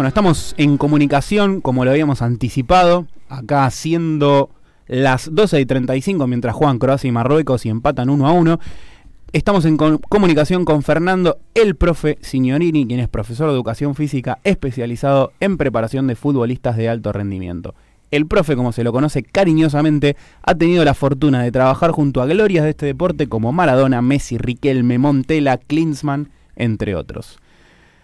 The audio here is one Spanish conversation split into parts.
Bueno, estamos en comunicación, como lo habíamos anticipado, acá siendo las 12 y 35 mientras juegan Croacia y Marruecos y empatan 1 a 1. Estamos en comunicación con Fernando, el profe Signorini, quien es profesor de educación física especializado en preparación de futbolistas de alto rendimiento. El profe, como se lo conoce cariñosamente, ha tenido la fortuna de trabajar junto a glorias de este deporte como Maradona, Messi, Riquelme, Montela, Klinsmann, entre otros.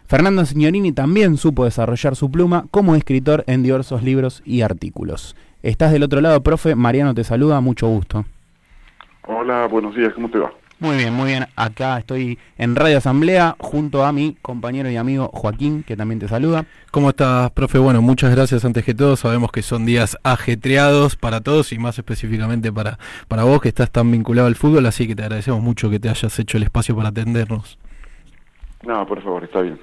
Fernando Signorini también supo desarrollar su pluma como escritor en diversos libros y artículos. Estás del otro lado, profe. Mariano te saluda, mucho gusto. Hola, buenos días, ¿cómo te va? Muy bien, muy bien. Acá estoy en Radio Asamblea junto a mi compañero y amigo Joaquín, que también te saluda. ¿Cómo estás, profe? Bueno, muchas gracias antes que todo. Sabemos que son días ajetreados para todos y más específicamente para, para vos, que estás tan vinculado al fútbol, así que te agradecemos mucho que te hayas hecho el espacio para atendernos. No, por favor, está bien.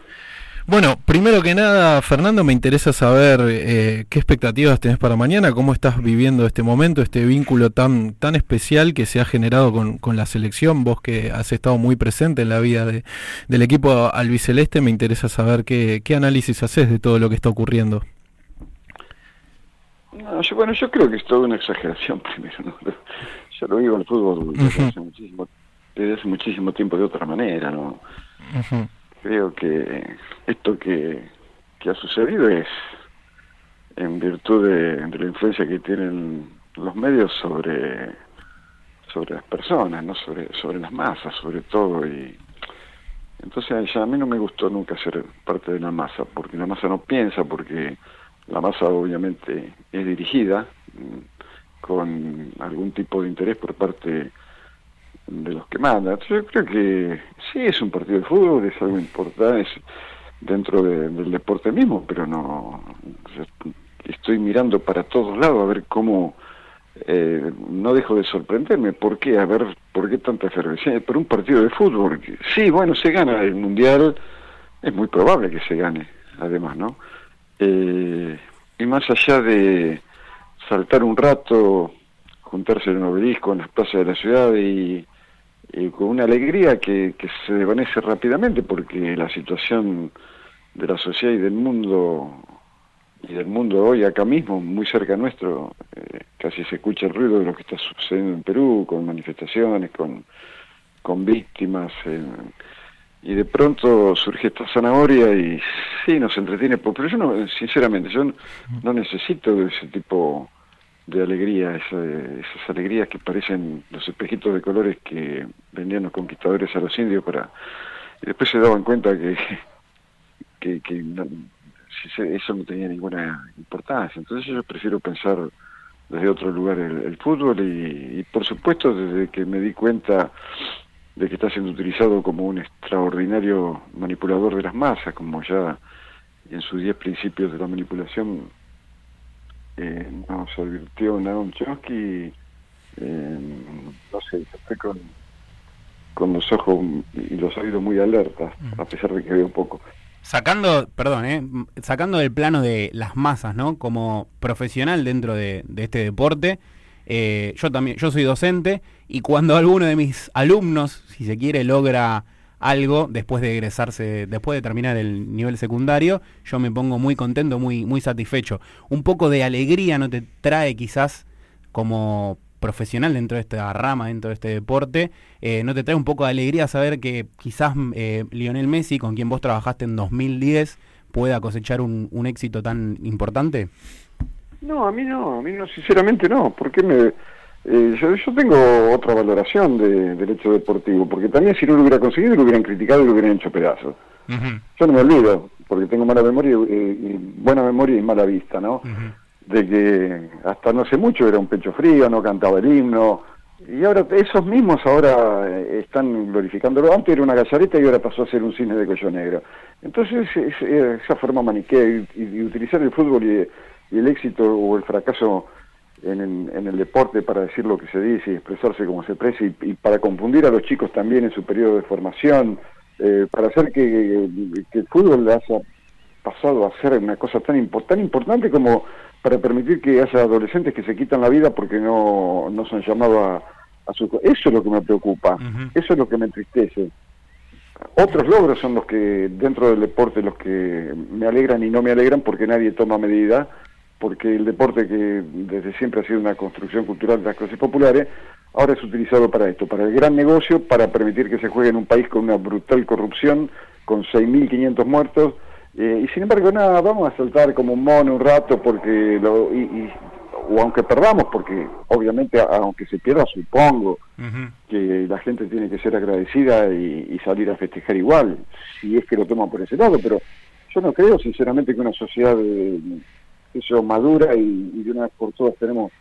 Bueno, primero que nada, Fernando, me interesa saber eh, qué expectativas tenés para mañana, cómo estás viviendo este momento, este vínculo tan, tan especial que se ha generado con, con la selección. Vos que has estado muy presente en la vida de, del equipo albiceleste, me interesa saber qué, qué análisis haces de todo lo que está ocurriendo. No, yo, bueno, yo creo que es toda una exageración primero. ¿no? Yo lo vivo en el fútbol desde, hace muchísimo, desde hace muchísimo tiempo de otra manera, ¿no? Creo que esto que, ha sucedido es en virtud de, la influencia que tienen los medios sobre sobre las personas, no sobre sobre las masas, sobre todo y entonces ya a mí no me gustó nunca ser parte de la masa, porque la masa no piensa, porque la masa obviamente es dirigida mm, con algún tipo de interés por parte de los que mandan. Yo creo que sí es un partido de fútbol, es algo importante dentro del deporte mismo, pero no estoy mirando para todos lados a ver cómo eh, no dejo de sorprenderme. ¿Por qué? A ver, ¿por qué tanta efervescencia? Por un partido de fútbol. Sí, bueno, se gana el Mundial, es muy probable que se gane, además, ¿no? Eh, y más allá de saltar un rato, juntarse en un obelisco en las plazas de la ciudad y y con una alegría que, que se desvanece rápidamente porque la situación de la sociedad y del mundo y del mundo hoy acá mismo, muy cerca nuestro, eh, casi se escucha el ruido de lo que está sucediendo en Perú, con manifestaciones, con, con víctimas, y de pronto surge esta zanahoria y sí, nos entretiene, pero yo no, sinceramente, yo no necesito de ese tipo alegría, esas alegrías que parecen los espejitos de colores que vendían los conquistadores a los indios para y después se daban cuenta que, que, eso no tenía ninguna importancia. Entonces yo prefiero pensar desde otro lugar el, fútbol y, y, por supuesto desde que me di cuenta de que está siendo utilizado como un extraordinario manipulador de las masas, como ya en sus diez principios de la manipulación eh, nos advirtió Naum Chomsky, eh, no sé, estoy con, con los ojos y los oídos muy alertas, a pesar de que veo poco. Sacando, perdón, eh, sacando del plano de las masas, ¿no? Como profesional dentro de, de este deporte, eh, yo también, yo soy docente y cuando alguno de mis alumnos, si se quiere, logra algo después de egresarse, después de terminar el nivel secundario, yo me pongo muy contento, muy, muy satisfecho. Un poco de alegría no te trae quizás como profesional dentro de esta rama, dentro de este deporte, eh, ¿no te trae un poco de alegría saber que quizás eh, Lionel Messi, con quien vos trabajaste en 2010, pueda cosechar un, un éxito tan importante? No, a mí no, a mí no, sinceramente no, porque me eh, yo, yo, tengo otra valoración de, del hecho deportivo, porque también si no lo hubiera conseguido, lo hubieran criticado y lo hubieran hecho pedazos. Yo no me olvido, porque tengo mala memoria, eh, y buena memoria y mala vista, ¿no? De que hasta no hace mucho era un pecho frío, no cantaba el himno, y ahora esos mismos ahora eh, están glorificándolo. Antes era una gallareta y ahora pasó a ser un cine de cuello negro. Entonces esa forma maniquea y, utilizar el fútbol y, y el éxito o el fracaso en, en, el deporte para decir lo que se dice y expresarse como se expresa y, para confundir a los chicos también en su periodo de formación, eh, para hacer que, el fútbol haya pasado a ser una cosa tan, tan importante como para permitir que haya adolescentes que se quitan la vida porque no, no se han llamado a, su... Eso es lo que me preocupa, eso es lo que me entristece. otros logros son los que dentro del deporte los que me alegran y no me alegran porque nadie toma medida, porque el deporte que desde siempre ha sido una construcción cultural de las clases populares, ahora es utilizado para esto, para el gran negocio, para permitir que se juegue en un país con una brutal corrupción, con 6.500 muertos, eh, y sin embargo, nada, vamos a saltar como un mono un rato porque lo, y, o aunque perdamos, porque obviamente aunque se pierda, supongo que la gente tiene que ser agradecida y, salir a festejar igual, si es que lo toman por ese lado, pero yo no creo sinceramente que una sociedad de, eso madura y, de una vez por todas tenemos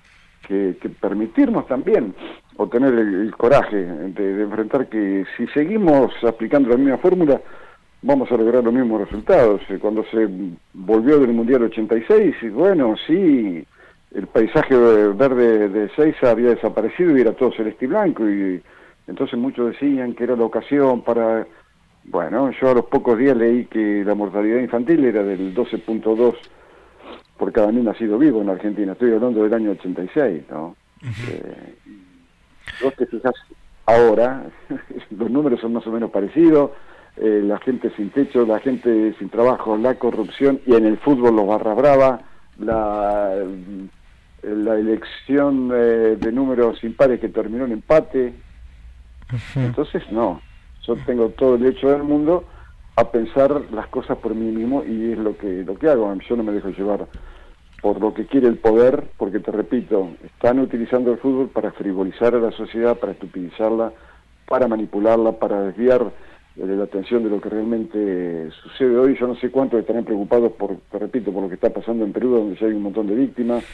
que, permitirnos también o tener el, coraje de, enfrentar que si seguimos aplicando la misma fórmula vamos a lograr los mismos resultados. Eh, cuando se volvió del Mundial 86, bueno, sí, el paisaje verde de Seiza había desaparecido y era todo celeste y blanco y entonces muchos decían que era la ocasión para bueno yo a los pocos días leí que la mortalidad infantil era del 12.2 por cada niño nacido vivo en Argentina. Estoy hablando del año 86 no eh, vos te fijas ahora los números son más o menos parecidos eh, la gente sin techo la gente sin trabajo la corrupción y en el fútbol los barra brava la la elección de números impares que terminó en empate. Entonces, no, yo tengo todo el derecho del mundo a pensar las cosas por mí mismo y es lo que, lo que hago. Yo no me dejo llevar por lo que quiere el poder, porque te repito, están utilizando el fútbol para frivolizar a la sociedad, para estupidizarla, para manipularla, para desviar eh, la atención de lo que realmente sucede hoy. Yo no sé cuántos estarán preocupados por, te repito, por lo que está pasando en Perú, donde ya hay un montón de víctimas,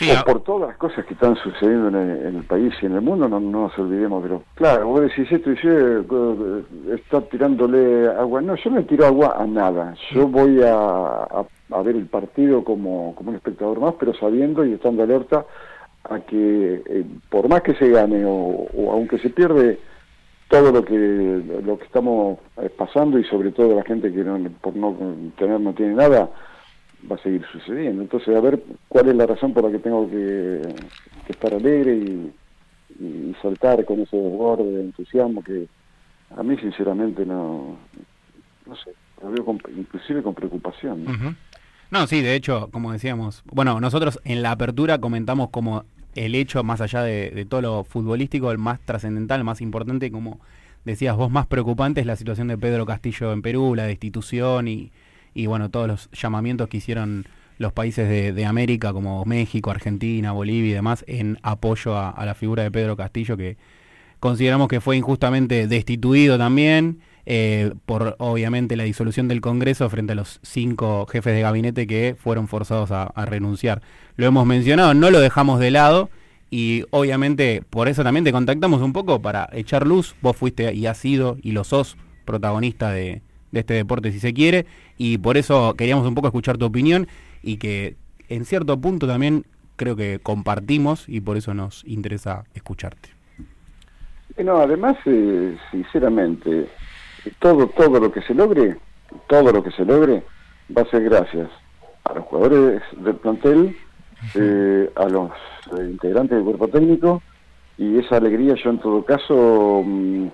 o por todas las cosas que están sucediendo en el, país y en el mundo, no, nos olvidemos, pero claro, vos decís esto y eh, está tirándole agua. No, yo no le tiro agua a nada. Yo voy a, ver el partido como, como un espectador más, pero sabiendo y estando alerta a que eh, por más que se gane o, aunque se pierde todo lo que lo que estamos eh, pasando y sobre todo la gente que por no tener no tiene nada va a seguir sucediendo. Entonces, a ver cuál es la razón por la que tengo que, estar alegre y, saltar con ese desborde de entusiasmo que a mí sinceramente no, no sé, lo veo inclusive con preocupación. ¿no? sí, de hecho, como decíamos, bueno, nosotros en la apertura comentamos como el hecho, más allá de, de todo lo futbolístico, el más trascendental, el más importante, como decías vos, más preocupante es la situación de Pedro Castillo en Perú, la destitución y, y bueno, todos los llamamientos que hicieron los países de, América como México, Argentina, Bolivia y demás en apoyo a, la figura de Pedro Castillo que consideramos que fue injustamente destituido también eh, por obviamente la disolución del Congreso frente a los cinco jefes de gabinete que fueron forzados a, a renunciar. Lo hemos mencionado, no lo dejamos de lado y obviamente por eso también te contactamos un poco para echar luz. Vos fuiste y has sido y lo sos protagonista de, de este deporte si se quiere y por eso queríamos un poco escuchar tu opinión y que en cierto punto también creo que compartimos y por eso nos interesa escucharte. No, además, eh, sinceramente, todo, todo lo que se logre, todo lo que se logre va a ser gracias a los jugadores del plantel, eh, a los eh, integrantes del cuerpo técnico y esa alegría yo en todo caso mm,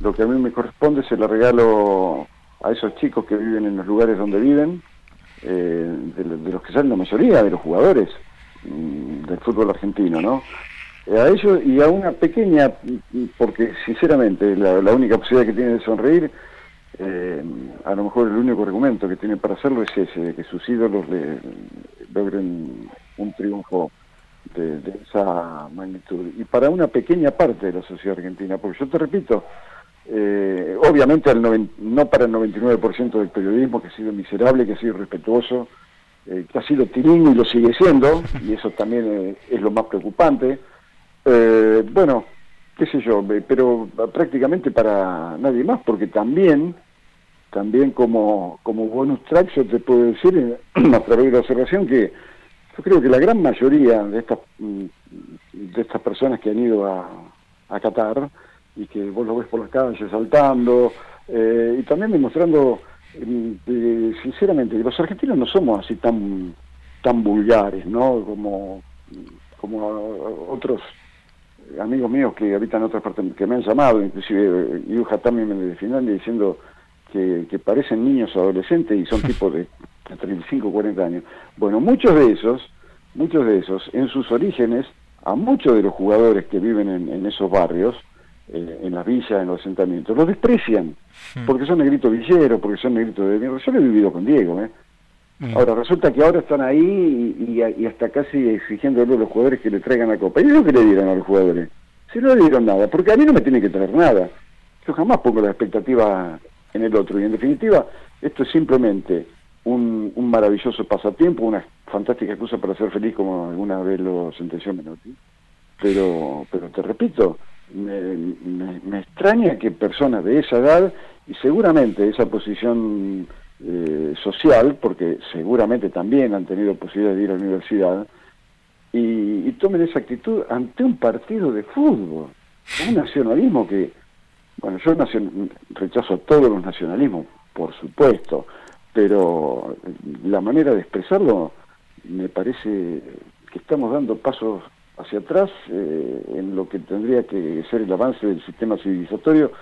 lo que a mí me corresponde se la regalo a esos chicos que viven en los lugares donde viven, eh, de, los que salen la mayoría de los jugadores mm, del fútbol argentino, ¿no? Eh, a ellos y a una pequeña, porque sinceramente la, única posibilidad que tiene de sonreír, eh, a lo mejor el único argumento que tiene para hacerlo es ese, de que sus ídolos le, logren un triunfo de, de, esa magnitud. Y para una pequeña parte de la sociedad argentina, porque yo te repito, eh, obviamente no para el 99% del periodismo, que ha sido miserable, que ha sido irrespetuoso, eh, que ha sido tirín y lo sigue siendo, y eso también eh, es lo más preocupante. bueno, qué sé yo, pero prácticamente para nadie más, porque también, también como, como bonus track yo te puedo decir a través de la observación que yo creo que la gran mayoría de estas, mm, de estas personas que han ido a, a Qatar, y que vos lo ves por las calles saltando, eh, y también demostrando, eh, sinceramente, que los argentinos no somos así tan, tan vulgares, ¿no? Como, como otros amigos míos que habitan en otras partes, que me han llamado, inclusive Yuja también de Finlandia, diciendo que, que parecen niños adolescentes y son tipos de 35, 40 años. Bueno, muchos de esos, muchos de esos, en sus orígenes, a muchos de los jugadores que viven en, esos barrios, eh, en las villas, en los asentamientos, los desprecian, hmm. porque son negritos villeros, porque son negritos de mierda. Yo lo he vivido con Diego, ¿eh? Hmm. Ahora, resulta que ahora están ahí y, hasta casi exigiéndole a los jugadores que le traigan la copa. ¿Y ellos qué le dieron a los jugadores? Si no le dieron nada, porque a mí no me tiene que traer nada. Yo jamás pongo la expectativa en el otro. Y en definitiva, esto es simplemente un, maravilloso pasatiempo, una fantástica excusa para ser feliz, como alguna vez lo sentenció Menotti. Pero, pero te repito, me, extraña que personas de esa edad y seguramente esa posición eh, social, porque seguramente también han tenido posibilidad de ir a la universidad, y, tomen esa actitud ante un partido de fútbol, un nacionalismo que, bueno, yo rechazo todos los nacionalismos, por supuesto, pero la manera de expresarlo me parece que estamos dando pasos hacia atrás eh, en lo que tendría que ser el avance del sistema civilizatorio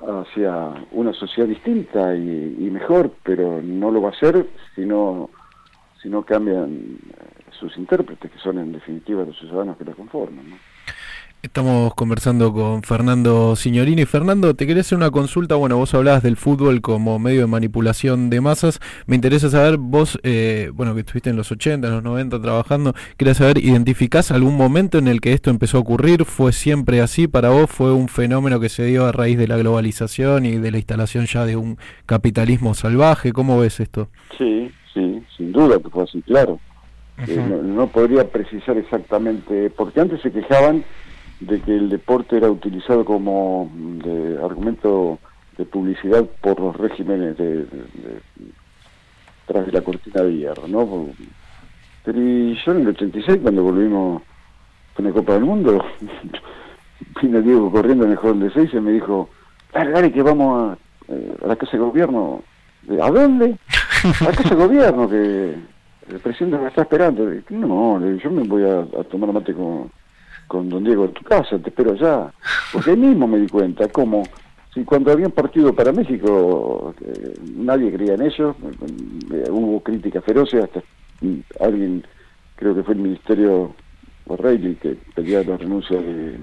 hacia una sociedad distinta y, mejor, pero no lo va a ser si no, si no cambian sus intérpretes, que son en definitiva los ciudadanos que la conforman. ¿no? Estamos conversando con Fernando Signorini. Fernando, te quería hacer una consulta. Bueno, vos hablabas del fútbol como medio de manipulación de masas. Me interesa saber, vos, eh, bueno, que estuviste en los 80, en los 90 trabajando, quería saber, ¿identificás algún momento en el que esto empezó a ocurrir? ¿Fue siempre así para vos? ¿Fue un fenómeno que se dio a raíz de la globalización y de la instalación ya de un capitalismo salvaje? ¿Cómo ves esto? Sí, sí, sin duda que fue así, claro. Eh, no podría precisar exactamente, porque antes se quejaban de que el deporte era utilizado como de argumento de publicidad por los regímenes de, tras de la cortina de hierro, ¿no? Pero yo en el 86 cuando volvimos con la Copa del Mundo, vino Diego corriendo en el Hall de Seis y me dijo, dale, que vamos a, eh, la Casa de Gobierno. ¿A dónde? A la Casa de Gobierno, que el presidente me está esperando. No, yo me voy a, a tomar mate con con don Diego en tu casa, te espero allá. Porque ahí mismo me di cuenta cómo, si cuando habían partido para México, eh, nadie creía en ellos, eh, hubo críticas feroces, hasta alguien, creo que fue el Ministerio O'Reilly, que pedía la renuncia de,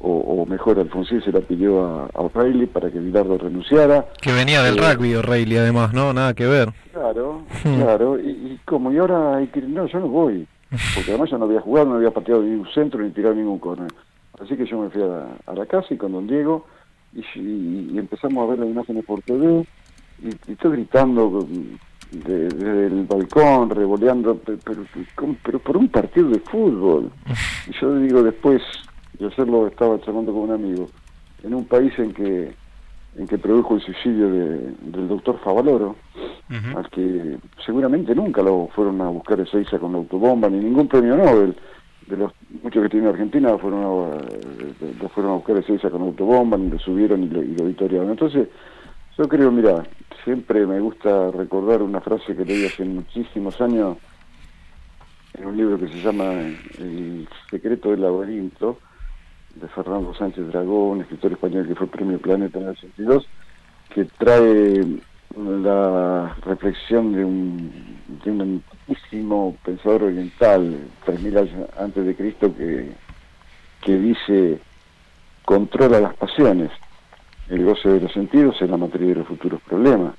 o, mejor Alfonsín se la pidió a, O'Reilly para que Bilardo renunciara. Que venía del eh, rugby O'Reilly además, ¿no? Nada que ver. Claro, claro, y, y como, y ahora no, yo no voy porque además yo no había jugado, no había pateado ningún centro ni tirado ningún corner. Así que yo me fui a, la casa y con don Diego y, empezamos a ver las imágenes por TV y, estoy gritando desde el balcón, revoleando, pero, pero, por un partido de fútbol. Y yo digo después, de hacerlo estaba charlando con un amigo, en un país en que en que produjo el suicidio del doctor Favaloro, al que seguramente nunca lo fueron a buscar a Seiza con la autobomba, ni ningún premio Nobel. De los muchos que tiene Argentina fueron a, eh, lo fueron a buscar a Seiza con autobomba, ni lo subieron y lo, y lo Entonces, yo creo, mira, siempre me gusta recordar una frase que leí hace muchísimos años en un libro que se llama El secreto del laberinto, de Fernando Sánchez Dragón, escritor español que fue premio Planeta en el 82, que trae la reflexión de un, de un antiquísimo pensador oriental, 3.000 años antes de Cristo, que, que dice, controla las pasiones, el goce de los sentidos es la materia de los futuros problemas.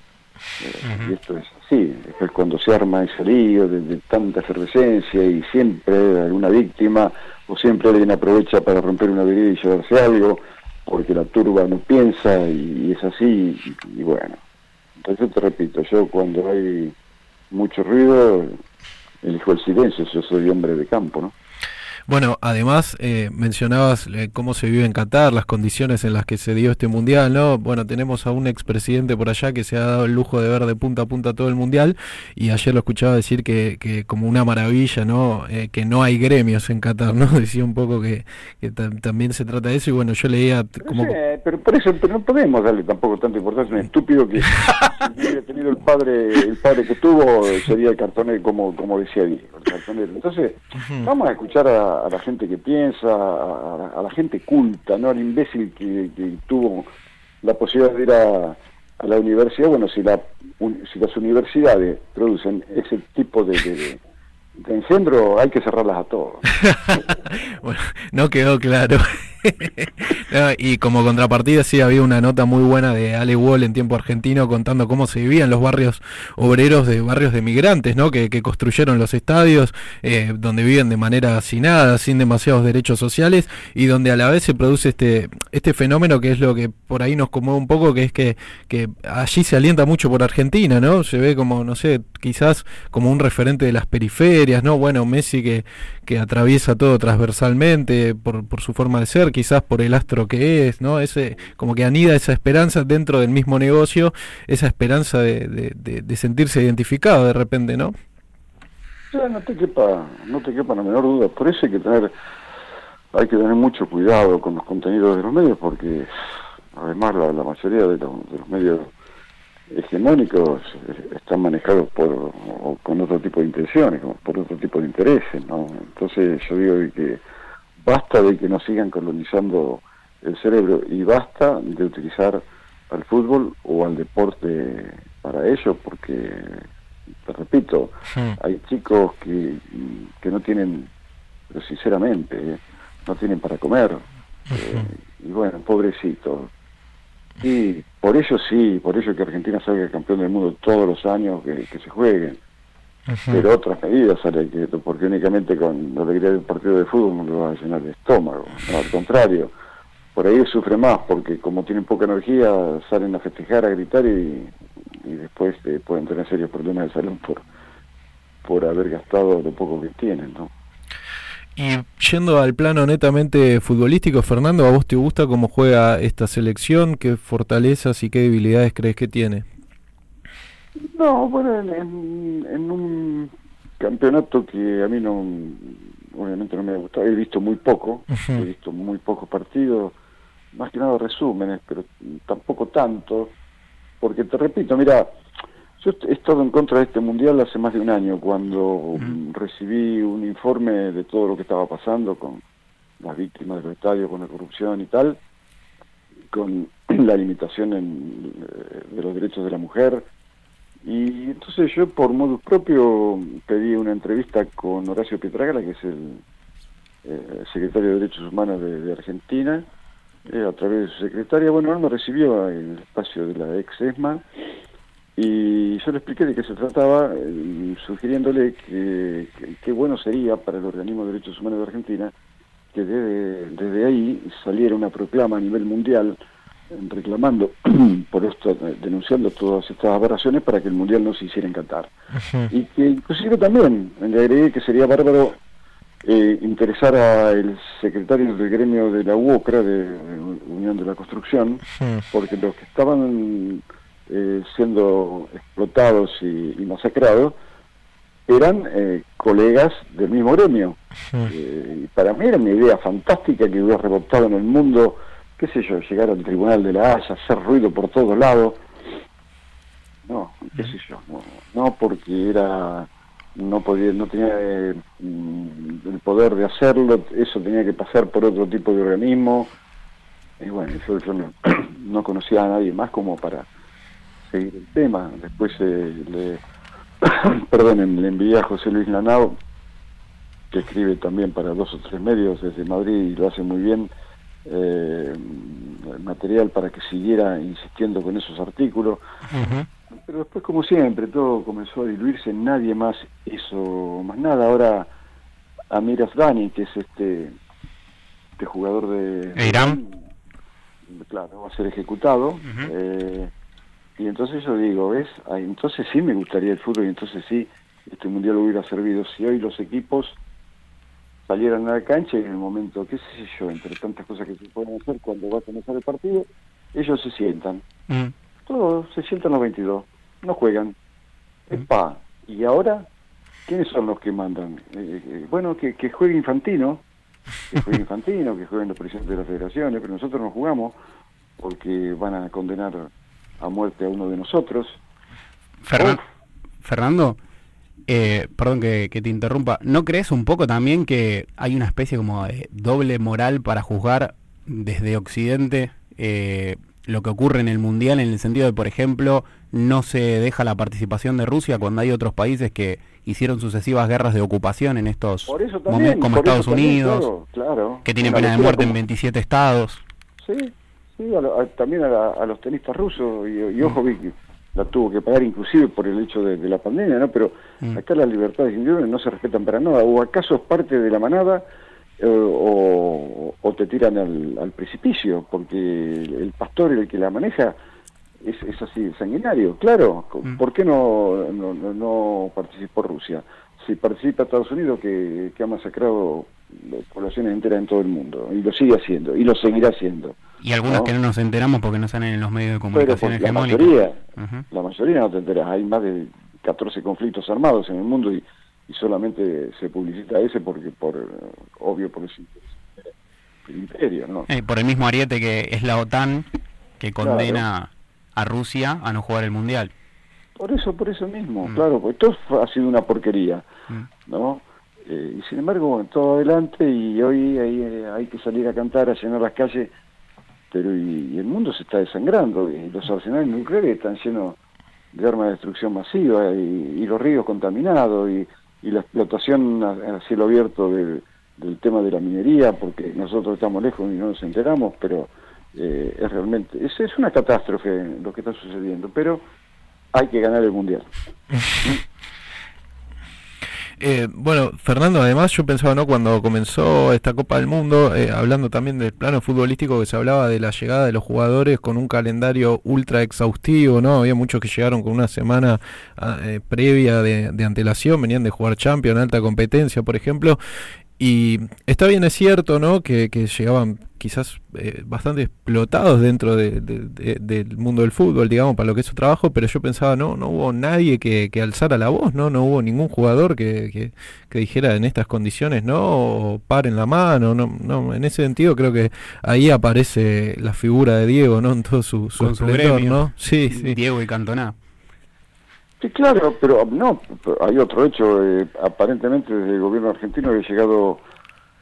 Y esto es así, es cuando se arma ese lío de, tanta efervescencia y siempre hay alguna víctima o siempre alguien aprovecha para romper una vereda y llevarse algo, porque la turba no piensa y, es así, y, bueno. Entonces te repito, yo cuando hay mucho ruido, elijo el silencio, yo soy hombre de campo, ¿no? Bueno, además eh, mencionabas eh, cómo se vive en Qatar, las condiciones en las que se dio este mundial, ¿no? Bueno, tenemos a un expresidente por allá que se ha dado el lujo de ver de punta a punta todo el mundial y ayer lo escuchaba decir que, que como una maravilla, ¿no? Eh, que no hay gremios en Qatar, ¿no? Decía un poco que, también se trata de eso y bueno, yo leía como... pero por eso pero no podemos darle tampoco tanta importancia a un estúpido que si hubiera tenido el padre el padre que tuvo sería el cartonero como como decía Diego, el cartonero. Entonces, vamos a escuchar a a, la gente que piensa, a, la gente culta, no al imbécil que, tuvo la posibilidad de ir a, la universidad. Bueno, si, la, si las universidades producen ese tipo de, de engendro, hay que cerrarlas a todos. bueno, no quedó claro. y como contrapartida sí había una nota muy buena de Ale Wall en tiempo argentino contando cómo se vivían los barrios obreros de barrios de migrantes, ¿no? Que, construyeron los estadios, eh, donde viven de manera hacinada, sin demasiados derechos sociales, y donde a la vez se produce este, este fenómeno que es lo que por ahí nos conmueve un poco, que es que, que allí se alienta mucho por Argentina, ¿no? Se ve como, no sé, quizás como un referente de las periferias, ¿no? Bueno, Messi que, que atraviesa todo transversalmente por, por su forma de ser, quizás por el astro que es, ¿no? Ese, como que anida esa esperanza dentro del mismo negocio, esa esperanza de, de, sentirse identificado de repente, ¿no? no te quepa, no te quepa la menor duda. Por eso hay que tener, hay que tener mucho cuidado con los contenidos de los medios, porque además la, mayoría de, los medios hegemónicos están manejados por con otro tipo de intenciones, por otro tipo de intereses, ¿no? Entonces yo digo que basta de que nos sigan colonizando el cerebro y basta de utilizar al fútbol o al deporte para ello, porque, te repito, hay chicos que, que no tienen, pero sinceramente, eh, no tienen para comer. Eh, y bueno, pobrecitos. Y por eso sí, por eso que Argentina salga campeón del mundo todos los años que, que se jueguen pero otras medidas sale porque únicamente con la alegría de un partido de fútbol no le va a llenar el estómago, al contrario, por ahí sufre más, porque como tienen poca energía salen a festejar, a gritar y, después eh, pueden tener serios problemas de salud por, por haber gastado lo poco que tienen, ¿no? Y yendo al plano netamente futbolístico, Fernando, ¿a vos te gusta cómo juega esta selección? ¿Qué fortalezas y qué debilidades crees que tiene? No, bueno, en, un campeonato que a mí no, obviamente no me ha gustado, he visto muy poco, he visto muy pocos partidos, más que nada resúmenes, pero tampoco tanto, porque te repito, mira, yo he estado en contra de este mundial hace más de un año, cuando recibí un informe de todo lo que estaba pasando con las víctimas de los estadios, con la corrupción y tal, con la limitación en, eh, de los derechos de la mujer, y entonces yo por modus propio pedí una entrevista con Horacio Pietragala, que es el eh, secretario de Derechos Humanos de, Argentina, eh, a través de su secretaria. Bueno, él me recibió en el espacio de la ex ESMA y yo le expliqué de qué se trataba, eh, sugiriéndole que, qué bueno sería para el Organismo de Derechos Humanos de Argentina que desde ahí saliera una proclama a nivel mundial reclamando por esto, denunciando todas estas aberraciones para que el Mundial no se hiciera encantar. Y que inclusive también le agregué que sería bárbaro eh, interesar al secretario del gremio de la UOCRA, de, Unión de la Construcción, porque los que estaban eh, siendo explotados y, masacrados eran eh, colegas del mismo gremio. y para mí era una idea fantástica que hubiera rebotado en el mundo qué sé yo, llegar al tribunal de la Haya, hacer ruido por todos lados. No, qué sé yo, no, porque era no podía no tenía eh, mm, el poder de hacerlo, eso tenía que pasar por otro tipo de organismo. Y bueno, yo, no, conocía a nadie más como para seguir el tema. Después eh, le, perdonen, le envié a José Luis Lanao, que escribe también para dos o tres medios desde Madrid y lo hace muy bien, eh, material para que siguiera insistiendo con esos artículos. Pero después, como siempre, todo comenzó a diluirse, nadie más hizo más nada. Ahora, Amir Afghani, que es este, este jugador de, Irán, claro, va a ser ejecutado. Eh, y entonces yo digo, ¿ves? entonces sí me gustaría el fútbol y entonces sí este mundial hubiera servido. Si hoy los equipos salieran a la cancha y en el momento, qué sé yo, entre tantas cosas que se pueden hacer cuando va a comenzar el partido, ellos se sientan. Mm. Todos se sientan los 22, no juegan. Mm. Epa, ¿y ahora quiénes son los que mandan? Eh, eh, bueno, que, que juegue Infantino, que juegue Infantino, que jueguen los presidentes de las federaciones, pero nosotros no jugamos porque van a condenar a muerte a uno de nosotros. Fernando, Eh, perdón que, te interrumpa, ¿no crees un poco también que hay una especie como de doble moral para juzgar desde Occidente eh, lo que ocurre en el Mundial en el sentido de, por ejemplo, no se deja la participación de Rusia cuando hay otros países que hicieron sucesivas guerras de ocupación en estos momentos, como Estados Unidos, que tienen pena de muerte en 27 estados? Sí, sí también a, los tenistas rusos, y, ojo, mm. Vicky, la tuvo que pagar inclusive por el hecho de, la pandemia, ¿no? Pero mm. acá las libertades individuales no se respetan para nada, o acaso es parte de la manada eh, o, te tiran al, precipicio, porque el, pastor, el que la maneja, es, es así sanguinario. Claro, mm. ¿por qué no, no, no, participó Rusia? Si participa Estados Unidos, que, ha masacrado poblaciones enteras en todo el mundo, y lo sigue haciendo, y lo seguirá haciendo. Y algunas que no nos enteramos porque no salen en los medios de comunicación Pero la mayoría, la mayoría no te enteras. Hay más de 14 conflictos armados en el mundo y y solamente se publicita ese porque por obvio por el imperio ¿no? Eh, por el mismo ariete que es la OTAN que condena a Rusia a no jugar el mundial por eso por eso mismo mm. claro porque todo ha sido una porquería mm. no eh, y sin embargo todo adelante y hoy hay, eh, hay que salir a cantar a llenar las calles pero y, el mundo se está desangrando y los arsenales nucleares están llenos de armas de destrucción masiva y, los ríos contaminados y y la explotación a, cielo abierto del, tema de la minería, porque nosotros estamos lejos y no nos enteramos, pero eh, es realmente, es, es una catástrofe lo que está sucediendo, pero hay que ganar el Mundial. Eh, bueno, Fernando, además yo pensaba, ¿no? Cuando comenzó esta Copa del Mundo, eh, hablando también del plano futbolístico, que se hablaba de la llegada de los jugadores con un calendario ultra exhaustivo, ¿no? Había muchos que llegaron con una semana ah, eh, previa de, de, antelación, venían de jugar Champions, alta competencia, por ejemplo, y está bien, es cierto, ¿no? Que, llegaban quizás eh, bastante explotados dentro del mundo del fútbol, digamos, para lo que es su trabajo, pero yo pensaba, no, no hubo nadie que, alzara la voz, ¿no? No hubo ningún jugador que, dijera en estas condiciones, ¿no? O paren la mano, no, no, en ese sentido creo que ahí aparece la figura de Diego, ¿no? En todo su, su, ¿no? Sí, sí. Diego y Cantona. Sí, claro, pero no, hay otro hecho. Eh, aparentemente desde el gobierno argentino había llegado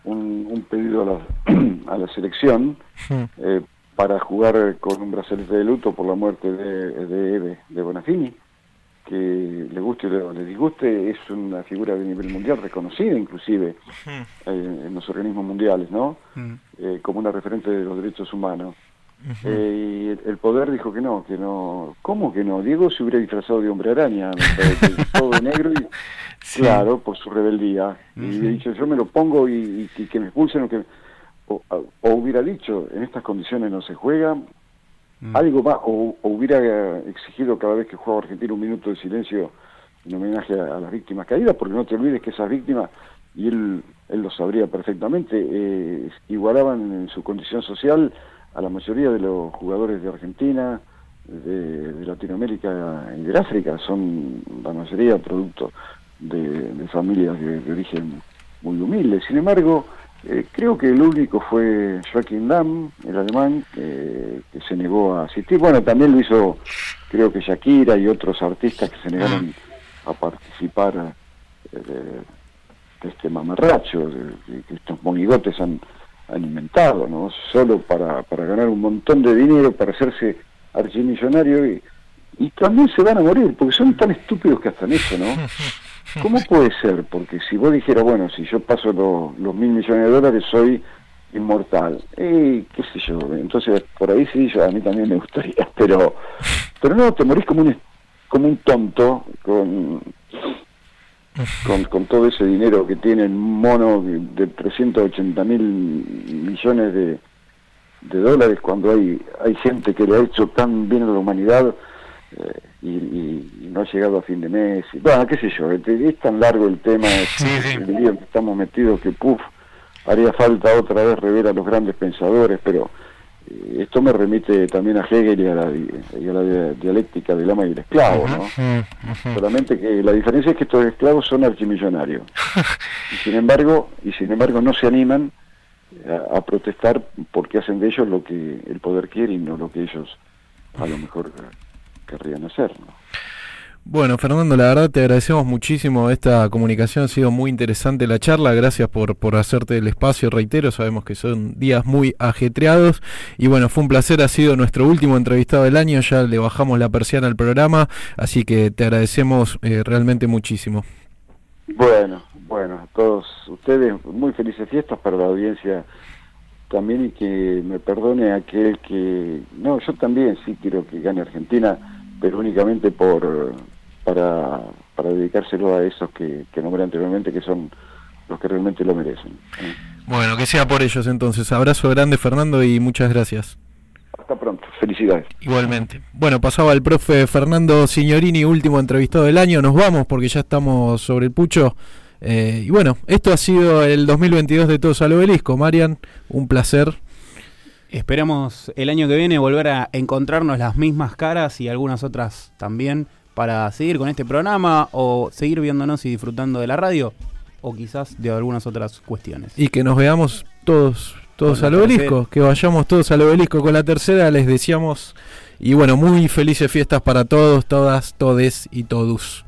un, pedido a la, a la selección hmm. eh, para jugar con un brazalete de luto por la muerte de, de de Bonafini, que le guste o le disguste, es una figura de nivel mundial reconocida inclusive hmm. eh, en los organismos mundiales, ¿no? Hmm. como una referente de los derechos humanos. Eh, y el poder dijo que no, que no. ¿Cómo que no? Diego se hubiera disfrazado de hombre araña, todo negro y. Claro, por su rebeldía. Y dicho, yo me lo pongo y, que me expulsen o que. O, hubiera dicho, en estas condiciones no se juega, mm. algo más, o, hubiera exigido cada vez que jugaba Argentina un minuto de silencio en homenaje a, las víctimas caídas, porque no te olvides que esas víctimas, y él, él lo sabría perfectamente, eh, igualaban en su condición social a la mayoría de los jugadores de Argentina, de, Latinoamérica y de África, son la mayoría producto de, familias de, origen muy humilde. Sin embargo, eh, creo que el único fue Joaquín Damm, el alemán, que se negó a asistir. Bueno, también lo hizo, creo que Shakira y otros artistas que se negaron a participar eh, de, este mamarracho, que estos monigotes han han inventado, ¿no? Solo para, para ganar un montón de dinero, para hacerse archimillonario y, y también se van a morir, porque son tan estúpidos que hasta en eso, ¿no? ¿Cómo puede ser? Porque si vos dijeras, bueno, si yo paso los, mil millones de dólares, soy inmortal. Y qué sé yo, entonces por ahí sí, yo, a mí también me gustaría, pero pero no, te morís como un, como un tonto, con con, con todo ese dinero que tiene mono de 380 mil millones de, de dólares cuando hay hay gente que le ha hecho tan bien a la humanidad eh, y, no ha llegado a fin de mes. Y, bueno, qué sé yo, es, tan largo el tema, el que estamos metidos que, puff, haría falta otra vez rever a los grandes pensadores, pero esto me remite también a Hegel y a la, dialéctica del ama y el esclavo, ¿no? Solamente que la diferencia es que estos esclavos son archimillonarios. y sin embargo, y sin embargo no se animan a, protestar porque hacen de ellos lo que el poder quiere y no lo que ellos a lo mejor querrían hacer, ¿no? Bueno, Fernando, la verdad te agradecemos muchísimo esta comunicación, ha sido muy interesante la charla, gracias por, por hacerte el espacio, reitero, sabemos que son días muy ajetreados y bueno, fue un placer, ha sido nuestro último entrevistado del año, ya le bajamos la persiana al programa, así que te agradecemos eh, realmente muchísimo. Bueno, bueno, a todos ustedes muy felices fiestas para la audiencia también y que me perdone aquel que, no, yo también sí quiero que gane Argentina, pero únicamente por para, para dedicárselo a esos que, que nombré anteriormente, que son los que realmente lo merecen. Bueno, que sea por ellos entonces. Abrazo grande Fernando y muchas gracias. Hasta pronto, felicidades. Igualmente. Bueno, pasaba el profe Fernando Signorini, último entrevistado del año. Nos vamos porque ya estamos sobre el pucho. Eh, y bueno, esto ha sido el 2022 de Todos al Obelisco. Marian, un placer. Esperamos el año que viene volver a encontrarnos las mismas caras y algunas otras también para seguir con este programa o seguir viéndonos y disfrutando de la radio o quizás de algunas otras cuestiones. Y que nos veamos todos todos al obelisco, que vayamos todos al obelisco con la tercera, les deseamos y bueno, muy felices fiestas para todos, todas, todes y todos.